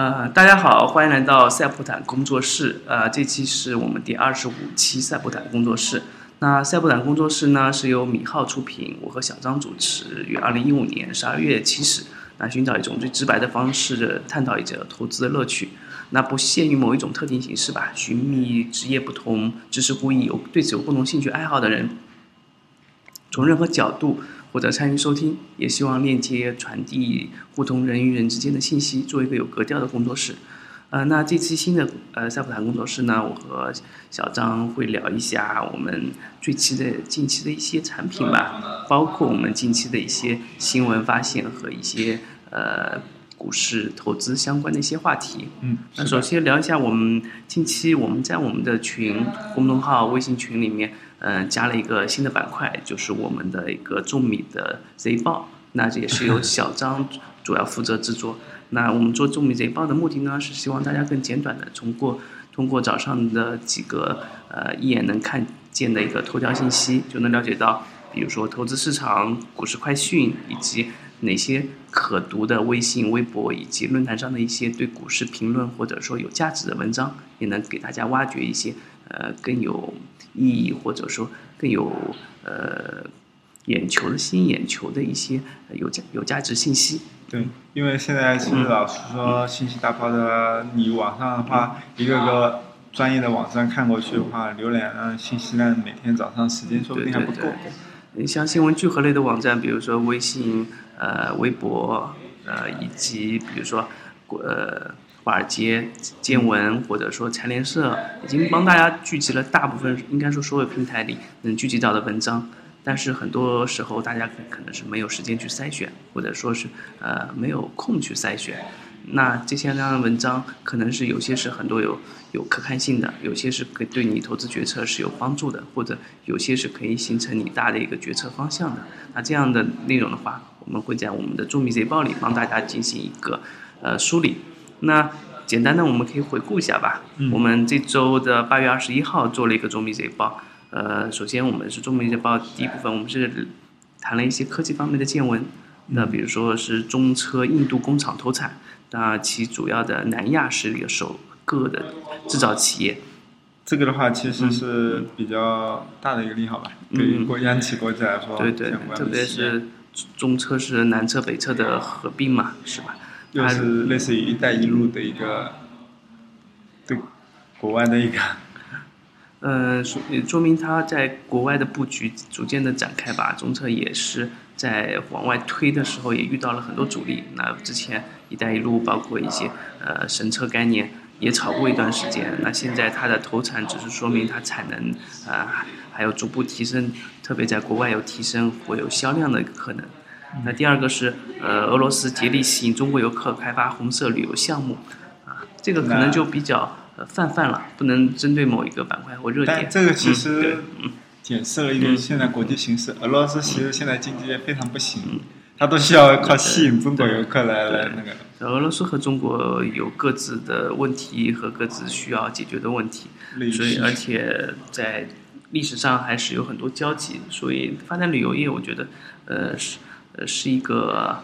呃，大家好，欢迎来到赛普坦工作室。呃，这期是我们第二十五期赛普坦工作室。那赛普坦工作室呢，是由米浩出品，我和小张主持，于二零一五年十二月起始。那寻找一种最直白的方式，探讨一者投资的乐趣。那不限于某一种特定形式吧，寻觅职业不同、知识互异、有对此有共同兴趣爱好的人，从任何角度或者参与收听，也希望链接传递互通人与人之间的信息，做一个有格调的工作室。呃，那这期新的呃赛普坦工作室呢，我和小张会聊一下我们最期的近期的一些产品吧，包括我们近期的一些新闻发现和一些呃股市投资相关的一些话题。嗯，那首先聊一下我们近期我们在我们的群公众号微信群里面，嗯，加了一个新的板块，就是我们的一个重米的 Z 报，那这也是由 小张主要负责制作。那我们做重米贼报的目的呢，是希望大家更简短的通过通过早上的几个呃一眼能看见的一个头条信息，就能了解到，比如说投资市场、股市快讯，以及哪些可读的微信、微博以及论坛上的一些对股市评论或者说有价值的文章，也能给大家挖掘一些呃更有意义或者说更有呃眼球的吸引眼球的一些有价有价值信息。对，因为现在其实老实说，信息大爆炸，你网上的话，一个个专业的网站看过去的话，浏览信息量每天早上时间说不定还不够。你像新闻聚合类的网站，比如说微信、呃微博，呃以及比如说呃华尔街见闻或者说财联社，已经帮大家聚集了大部分，应该说所有平台里能聚集到的文章。但是很多时候，大家可能是没有时间去筛选，或者说是呃没有空去筛选。那这些样的文章，可能是有些是很多有有可看性的，有些是可对你投资决策是有帮助的，或者有些是可以形成你大的一个决策方向的。那这样的内容的话，我们会在我们的中米贼报里帮大家进行一个呃梳理。那简单的我们可以回顾一下吧。我们这周的八月二十一号做了一个中米贼报。呃，首先我们是中美日报第一部分，我们是谈了一些科技方面的见闻。那比如说是中车印度工厂投产，那其主要的南亚是一个首个的制造企业。这个的话其实是比较大的一个利好吧，对于国央企国家来说，对对，特别是中车是南车北车的合并嘛，是吧？又是类似于“一带一路”的一个对国外的一个。呃，说说明它在国外的布局逐渐的展开吧。中车也是在往外推的时候也遇到了很多阻力。那之前“一带一路”包括一些呃神车概念也炒过一段时间。那现在它的投产只是说明它产能啊还有逐步提升，特别在国外有提升或有销量的可能。那第二个是呃俄罗斯竭力吸引中国游客开发红色旅游项目啊，这个可能就比较。泛泛了，不能针对某一个板块或热点。但这个其实解释了一个现在国际形势。俄罗斯其实现在经济非常不行，它都需要靠吸引中国游客来来那个。俄罗斯和中国有各自的问题和各自需要解决的问题，所以而且在历史上还是有很多交集。所以发展旅游业，我觉得呃是呃是一个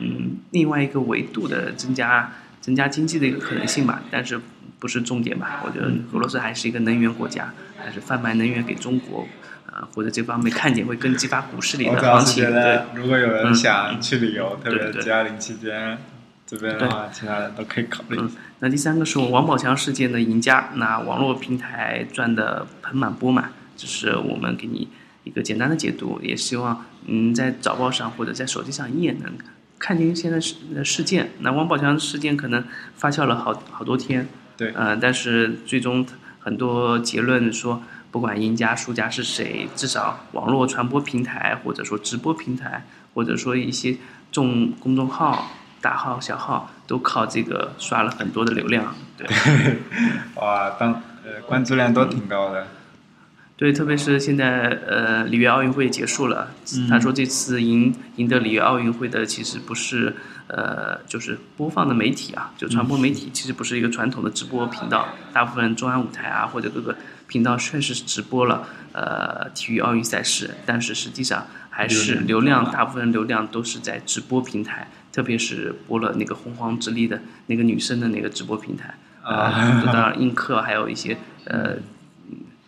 嗯另外一个维度的增加增加经济的一个可能性吧。但是。不是重点吧？我觉得俄罗斯还是一个能源国家，还是贩卖能源给中国，呃，或者这方面看点会更激发股市里的行情。对，如果有人想去旅游，特别是二零期间，这边的话，其他人都可以考虑。那第三个是我王宝强事件的赢家，那网络平台赚的盆满钵满，这是我们给你一个简单的解读，也希望嗯在早报上或者在手机上你也能看清现在事事件。那王宝强事件可能发酵了好好多天。对，呃，但是最终很多结论说，不管赢家输家是谁，至少网络传播平台或者说直播平台，或者说一些众公众号、大号、小号，都靠这个刷了很多的流量。对，哇，当呃关注量都挺高的。对，特别是现在呃里约奥运会结束了，他说这次赢赢得里约奥运会的其实不是。呃，就是播放的媒体啊，就传播媒体，其实不是一个传统的直播频道。大部分中央舞台啊，或者各个频道确实是直播了呃体育奥运赛事，但是实际上还是流量，大部分流量都是在直播平台特别是播了那个洪荒之力的那个女生的那个直播平台，啊呃，当然映客还有一些呃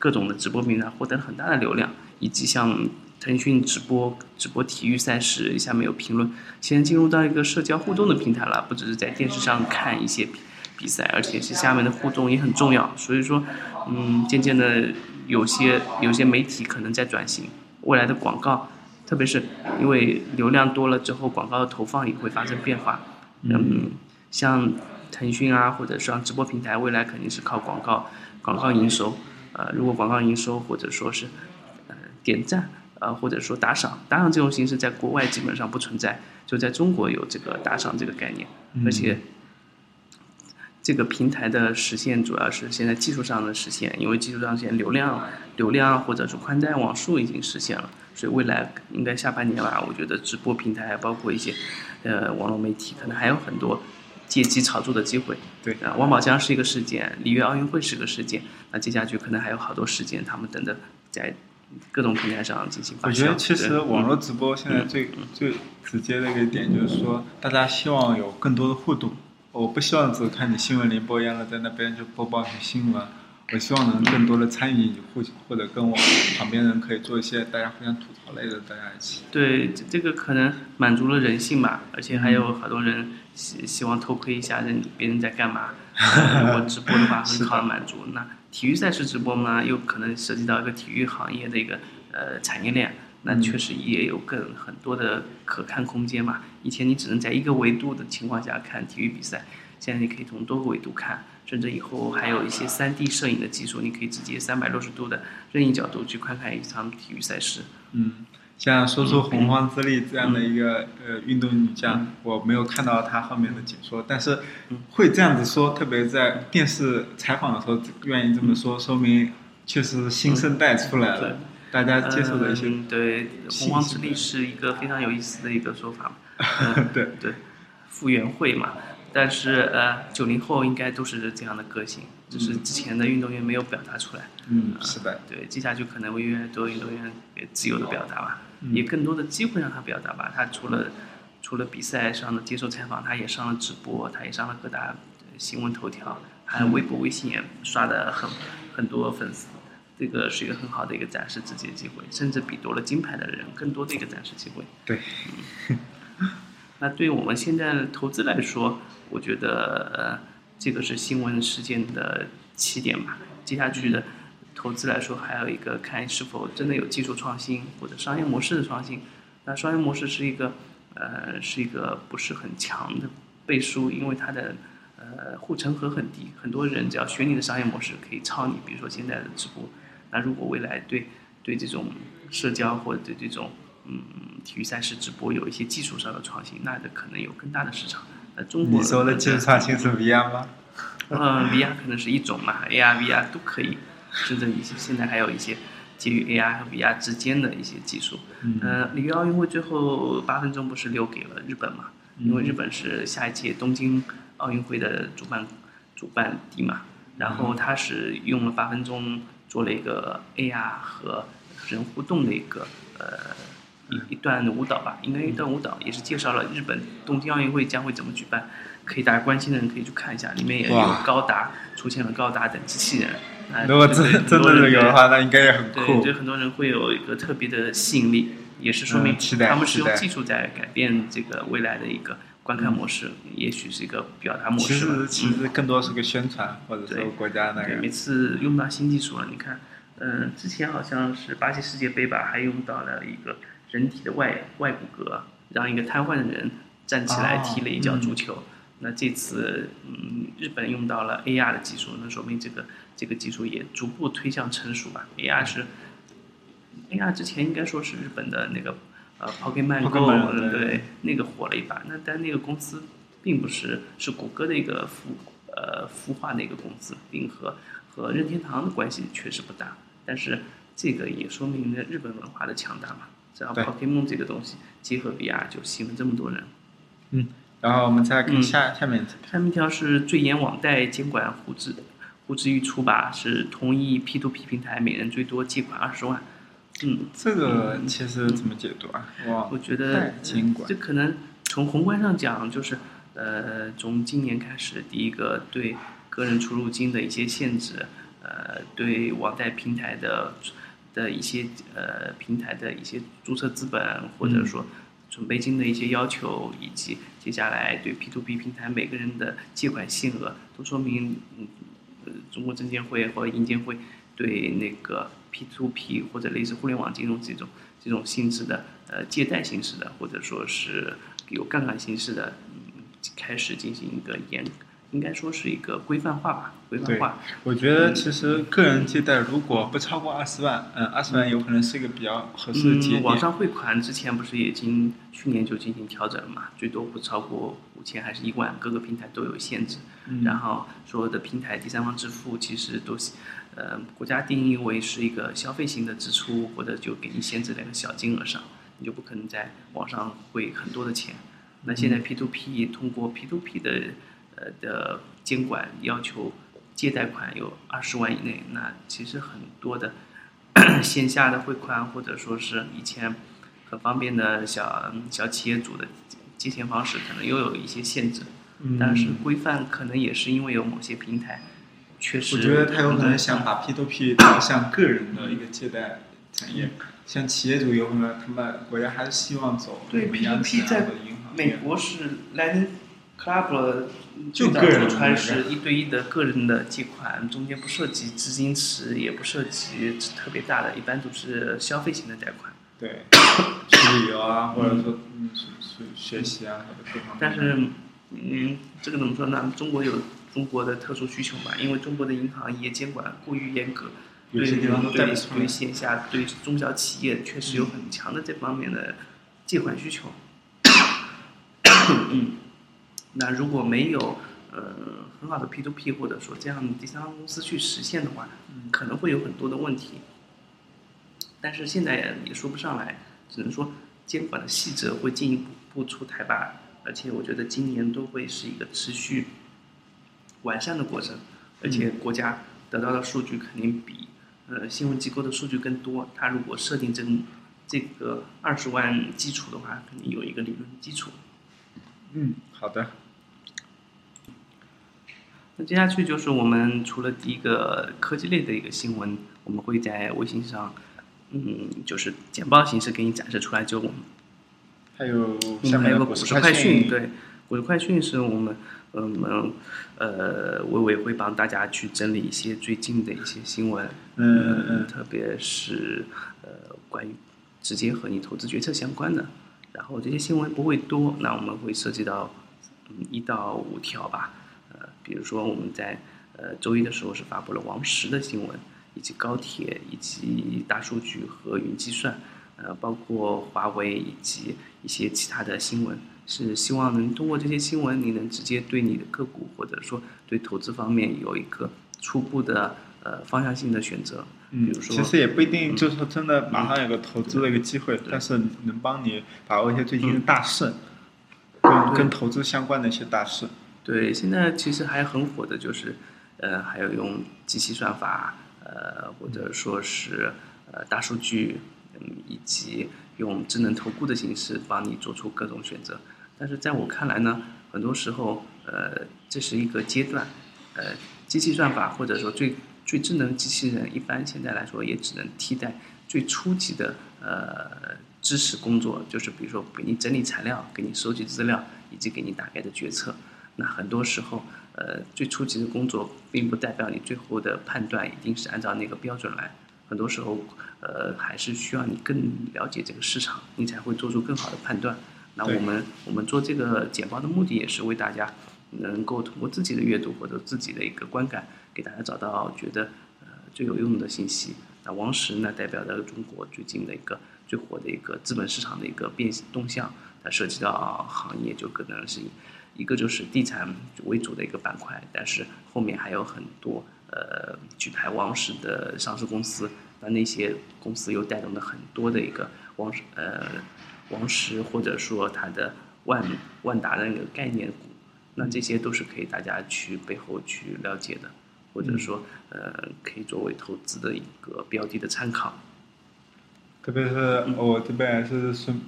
各种的直播平台获得了很大的流量，以及像腾讯直播直播体育赛事，下面有评论，现在进入到一个社交互动的平台了，不只是在电视上看一些比比赛，而且是下面的互动也很重要。所以说，嗯，渐渐的有些有些媒体可能在转型，未来的广告，特别是因为流量多了之后，广告的投放也会发生变化。嗯，像腾讯啊，或者像直播平台，未来肯定是靠广告广告营收。呃，如果广告营收或者说是呃点赞，呃或者说打赏，打赏这种形式在国外基本上不存在，就在中国有这个打赏这个概念，而且这个平台的实现主要是现在技术上的实现，因为技术上现在流量流量或者是宽带网速已经实现了，所以未来应该下半年吧，我觉得直播平台包括一些呃网络媒体可能还有很多借机炒作的机会。对啊，王宝强是一个事件，里约奥运会是个事件，那接下去可能还有好多事件，他们等着在各种平台上进行发酵。我觉得其实网络直播现在最最直接的一个点就是说，大家希望有更多的互动。我不希望只看你新闻联播一样的在那边就播报一些新闻，我希望能更多的参与，或或者跟我旁边人可以做一些大家互相吐槽类的，大家一起。对，这这个可能满足了人性吧，而且还有好多人希希望偷窥一下人别人在干嘛。呃如果直播的话，很好的满足。那体育赛事直播嘛，又可能涉及到一个体育行业的一个呃产业链，那确实也有更很多的可看空间嘛。以前你只能在一个维度的情况下看体育比赛，现在你可以从多个维度看，甚至以后还有一些 3D 摄影的技术，你可以直接三百六十度的任意角度去观看一场体育赛事。嗯，像说出洪荒之力这样的一个呃运动女将，我没有看到她后面的解说，但是会这样子说，特别在电视采访的时候愿意这么说，说明确实新生代出来了，大家接受的一些嗯、对，信洪荒之力是一个非常有意思的一个说法。嗯对。对，傅园慧嘛，但是呃，九零后应该都是这样的个性，就是之前的运动员没有表达出来。嗯，是的，对，接下去可能会越来越多运动员也自由的表达吧，嗯也更多的机会让他表达吧。他除了除了比赛上的接受采访，他也上了直播，他也上了各大呃新闻头条，还有微博、微信也刷的很很多粉丝。这个是一个很好的一个展示自己的机会，甚至比夺了金牌的人更多的一个展示机会。对，那对于我们现在投资来说，我觉得呃，这个是新闻事件的起点吧。接下去的投资来说，还有一个看是否真的有技术创新或者商业模式的创新。那商业模式是一个呃是一个不是很强的背书，因为它的呃护城河很低，很多人只要学你的商业模式可以抄你，比如说现在的直播。那如果未来对对这种社交或者对这种嗯体育赛事直播有一些技术上的创新，那可能有更大的市场。那中国你说的技术创新是 VR 吗？嗯，VR 可能是一种嘛，AR、VR 都可以，甚至一些现在还有一些介于 AR 和 VR 之间的一些技术。嗯呃，里约奥运会最后八分钟不是留给了日本嘛？因为日本是下一届东京奥运会的主办主办地嘛，然后他是用了八分钟做了一个 AR 和人互动的一个呃一一段舞蹈吧，应该一段舞蹈，也是介绍了日本东京奥运会将会怎么举办，可以大家关心的人可以去看一下，里面也有高达出现了高达等机器人，如果真真的很多人对有的话，那应该也很对，酷对。很多人会有一个特别的吸引力，也是说明他们是用技术在改变这个未来的一个观看模式，也许是一个表达模式其。实其实更多是个宣传，或者说国家那对，每。次用到新技术了，你看，嗯、之前好像是巴西世界杯吧，还用到了一个人体的外外骨骼，让一个瘫痪的人站起来哦踢了一脚嗯足球。那这次，嗯，日本用到了 AR 的技术，那说明这个这个技术也逐步推向成熟吧。AR 是 AR 之前应该说是日本的那个呃 Pokemon 对对，那个火了一把。那但那个公司并不是是谷歌的一个孵呃孵化的一个公司，并和和任天堂的关系确实不大。但是这个也说明了日本文化的强大嘛。只要跑 Pokemon 这个东西结合 VR，就吸引了这么多人。嗯然后我们再看嗯下下面下面一条是最严网贷监管呼之呼之欲出吧，是同意 P2P 平台每人最多借款二十万。嗯，这个其实怎么解读啊？哇，我觉得这可能从宏观上讲，就是呃，从今年开始，第一个对个人出入金的一些限制，呃，对网贷平台的的一些呃平台的一些注册资本或者说准备金的一些要求，以及接下来对 P to P 平台每个人的借款限额，都说明嗯，呃，中国证监会或者银监会对那个 P to P 或者类似互联网金融这种这种性质的呃借贷形式的，或者说是有杠杆形式的，嗯，开始进行一个严，应该说是一个规范化吧，规范化。，我觉得其实个人借贷如果不超过二十万，嗯，二十万有可能是一个比较合适的节嗯，网。上汇款之前不是已经去年就进行调整了嘛？最多不超过五千还是一万，各个平台都有限制。嗯然后所有的平台第三方支付其实都是，呃，国家定义为是一个消费型的支出，或者就给你限制在个小金额上，你就不可能在网上汇很多的钱。那现在 P to P 通过 P to P 的呃的监管要求，借贷款有二十万以内，那其实很多的 线下的汇款或者说是以前很方便的小小企业主的借钱方式，可能又有一些限制。嗯但是规范可能也是因为有某些平台确实，我觉得他有可能想把 P to P 导向个人的一个借贷产业，像企业主有可能他们国家还是希望走对 P to P2P 企啊在美。国是 Lightning Club 就个人的出来那是一对一的个人的借款，中间不涉及资金池，也不涉及特别大的，一般都是消费型的贷款。对，去旅游啊，或者说嗯，去去学习啊，或者各方面。但是，嗯，这个怎么说呢？中国有中国的特殊需求嘛，因为中国的银行业监管过于严格，对有些地方都贷对线下对中小企业确实有很强的这方面的借款需求。嗯，那如果没有呃很好的 P to P 或者说这样的第三方公司去实现的话，可能会有很多的问题。但是现在也说不上来，只能说监管的细则会进一步出台吧。而且我觉得今年都会是一个持续完善的过程，而且国家得到的数据肯定比呃新闻机构的数据更多。它如果设定这这个二十万基础的话，肯定有一个理论基础。嗯，好的。那接下去就是我们除了第一个科技类的一个新闻，我们会在微信上，嗯，就是简报形式给你展示出来。就我们还有还有个股市市快讯，对，股市快讯是我们，呃我们呃，微微会帮大家去整理一些最近的一些新闻，嗯特别是呃关于直接和你投资决策相关的。然后这些新闻不会多，那我们会涉及到嗯一到五条吧，呃，比如说我们在呃周一的时候是发布了王石的新闻，以及高铁，以及大数据和云计算，呃，包括华为以及一些其他的新闻，是希望能通过这些新闻，你能直接对你的个股或者说对投资方面有一个初步的呃方向性的选择。比嗯，如说，其实也不一定，就是说真的马上有个投资的一个机会，但是能帮你把握一些最近的大事，跟对跟投资相关的一些大事。对，现在其实还很火的就是，呃，还有用机器算法，呃，或者说是呃大数据，嗯，以及用智能投顾的形式帮你做出各种选择。但是在我看来呢，很多时候，呃，这是一个阶段，呃，机器算法或者说最最智能机器人，一般现在来说也只能替代最初级的呃知识工作，就是比如说给你整理材料，给你收集资料，以及给你大概的决策。那很多时候，呃，最初级的工作并不代表你最后的判断一定是按照那个标准来。很多时候，呃，还是需要你更了解这个市场，你才会做出更好的判断。那我们我们做这个简报的目的也是为大家能够通过自己的阅读或者自己的一个观感，给大家找到觉得呃最有用的信息。那王石呢，代表着中国最近的一个最火的一个资本市场的一个变动向，它涉及到行业就可能是一个就是地产为主的一个板块，但是后面还有很多呃举牌王石的上市公司，那那些公司又带动了很多的一个王石呃王石或者说它的万万达的那个概念股，那这些都是可以大家去背后去了解的，或者说呃可以作为投资的一个标的的参考。特别是我这边也是顺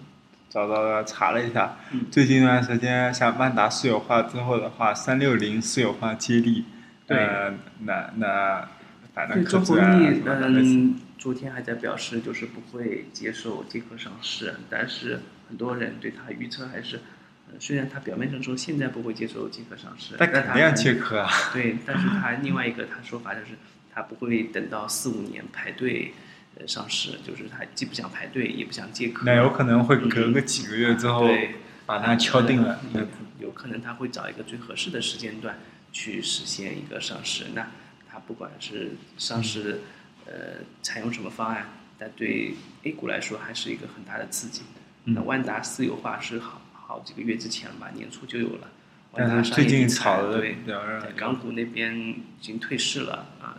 找到了查了一下，嗯最近一段时间像万达私有化之后的话，三六零私有化接力，对呃，那那反对，正科技嗯，昨天还在表示就是不会接受借壳上市，但是很多人对他预测还是，呃，虽然他表面上说现在不会接受借壳上市，但肯定要切壳啊。对，但是他 另外一个他说法就是他不会等到四五年排队呃上市，就是他既不想排队也不想借壳。那有可能会隔个几个月之后对，把它敲定了。有有可能他会找一个最合适的时间段去实现一个上市。那他不管是上市，呃，采用什么方案，但对 A 股来说还是一个很大的刺激。嗯那万达私有化是好好几个月之前了吧，年初就有了。但万达是最近炒的对在港股那边已经退市了啊，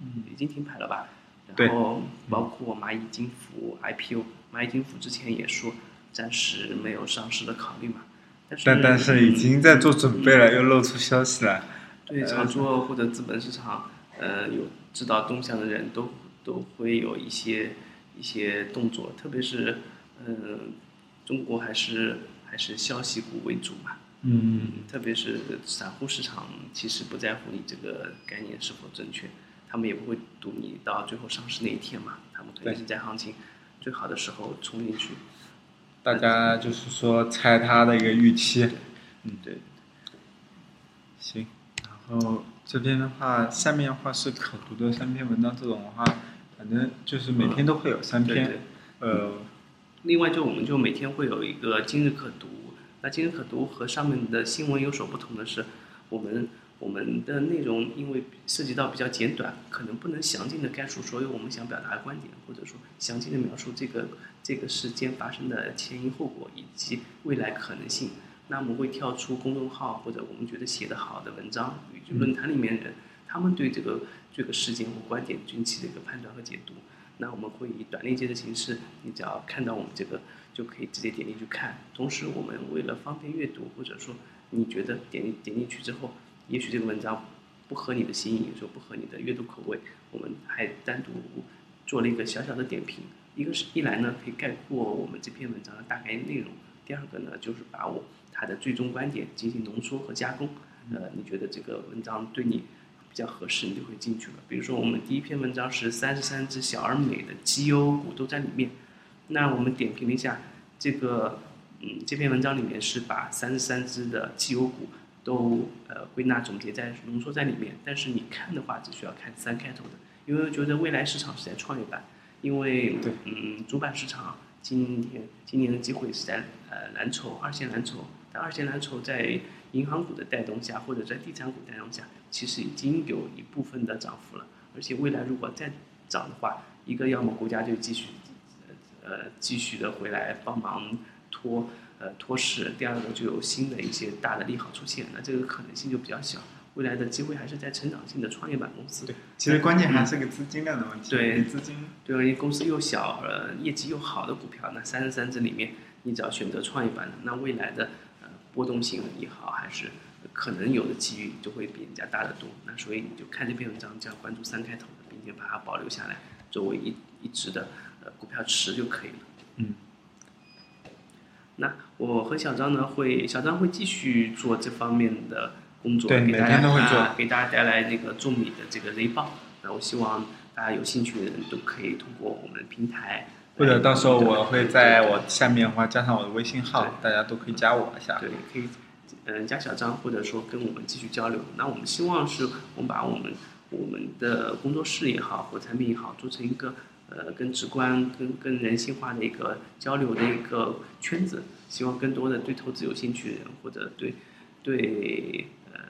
嗯已经停牌了吧？对。然后包括蚂蚁金服 IPO，蚂蚁金服之前也说暂时没有上市的考虑嘛，但是但但是已经在做准备嗯了，又露出消息了。对炒作或者资本市场，呃，有知道动向的人都都会有一些一些动作，特别是嗯、中国还是还是消息股为主嘛，嗯，特别是散户市场，其实不在乎你这个概念是否正确，他们也不会赌你到最后上市那一天嘛，他们肯定是在行情最好的时候冲进去。大家就是说猜他的一个预期。嗯，对，行。然后这边的话，下面的话是可读的三篇文章，这种的话，反正就是每天都会有三篇。对对。呃，另外就我们就每天会有一个今日可读，那今日可读和上面的新闻有所不同的是，我们我们的内容因为涉及到比较简短，可能不能详尽的概述所有我们想表达的观点，或者说详尽的描述这个这个事件发生的前因后果以及未来可能性。那我们会跳出公众号或者我们觉得写得好的文章，以及论坛里面人他们对这个这个事件或观点近期的一个判断和解读。那我们会以短链接的形式，你只要看到我们这个，就可以直接点进去看。同时，我们为了方便阅读，或者说你觉得点点进去之后，也许这个文章不合你的心意，说不合你的阅读口味，我们还单独做了一个小小的点评。一个是一来呢，可以概括我们这篇文章的大概内容；第二个呢，就是把我它的最终观点进行浓缩和加工。呃，你觉得这个文章对你比较合适，你就会进去了。比如说，我们第一篇文章是三十三只小而美的绩优股都在里面，那我们点评了一下这个，嗯，这篇文章里面是把三十三只的绩优股都呃归纳总结在浓缩在里面，但是你看的话只需要看三开头的，因为我觉得未来市场是在创业板，因为对。嗯主板市场今天今年的机会是在呃蓝筹二线蓝筹，但二线蓝筹在银行股的带动下，或者在地产股带动下，其实已经有一部分的涨幅了。而且未来如果再涨的话，一个要么国家就继续呃继续的回来帮忙拖呃拖市，第二个就有新的一些大的利好出现，那这个可能性就比较小。未来的机会还是在成长性的创业板公司。对，其实关键还是个资金量的问题。对资金对，公司又小，呃，业绩又好的股票，那三十三只里面，你只要选择创业板的，那未来的呃波动性也好，还是可能有的机遇就会比人家大得多。那所以你就看这篇文章，就要关注三开头的，并且把它保留下来，作为一一直的呃股票池就可以了。嗯。那我和小张呢，会小张会继续做这方面的工作，对每给大家天都会做啊给大家带来那个种米的这个雷报。那我希望大家有兴趣的人都可以通过我们的平台，或者到时候我会在我下面的话加上我的微信号，大家都可以加我一下。对，可以，嗯、加小张，或者说跟我们继续交流。那我们希望是我们把我们我们的工作室也好，或产品也好，做成一个呃更直观、更更人性化的一个交流的一个圈子。希望更多的对投资有兴趣的人，或者对对呃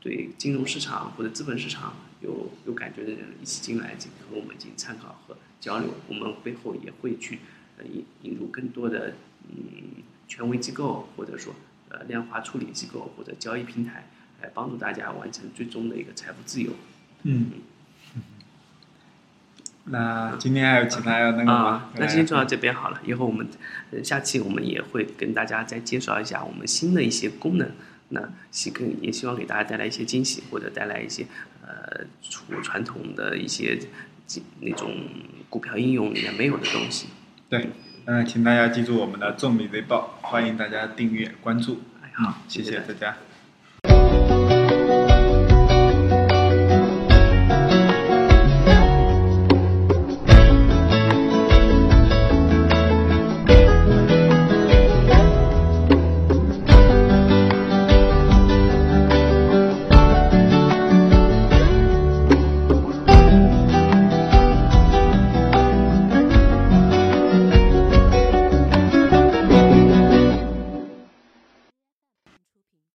对金融市场或者资本市场有有感觉的人一起进来，进和我们进行参考和交流。我们背后也会去呃引引入更多的嗯权威机构，或者说呃量化处理机构或者交易平台，来帮助大家完成最终的一个财富自由。嗯。那今天还有其他要那个吗啊？，那今天就到这边好了。以后我们呃下期我们也会跟大家再介绍一下我们新的一些功能。那希更也希望给大家带来一些惊喜，或者带来一些呃除传统的一些那种股票应用里面没有的东西。对，嗯、请大家记住我们的众米日报，欢迎大家订阅关注。哎好，谢谢大家大家。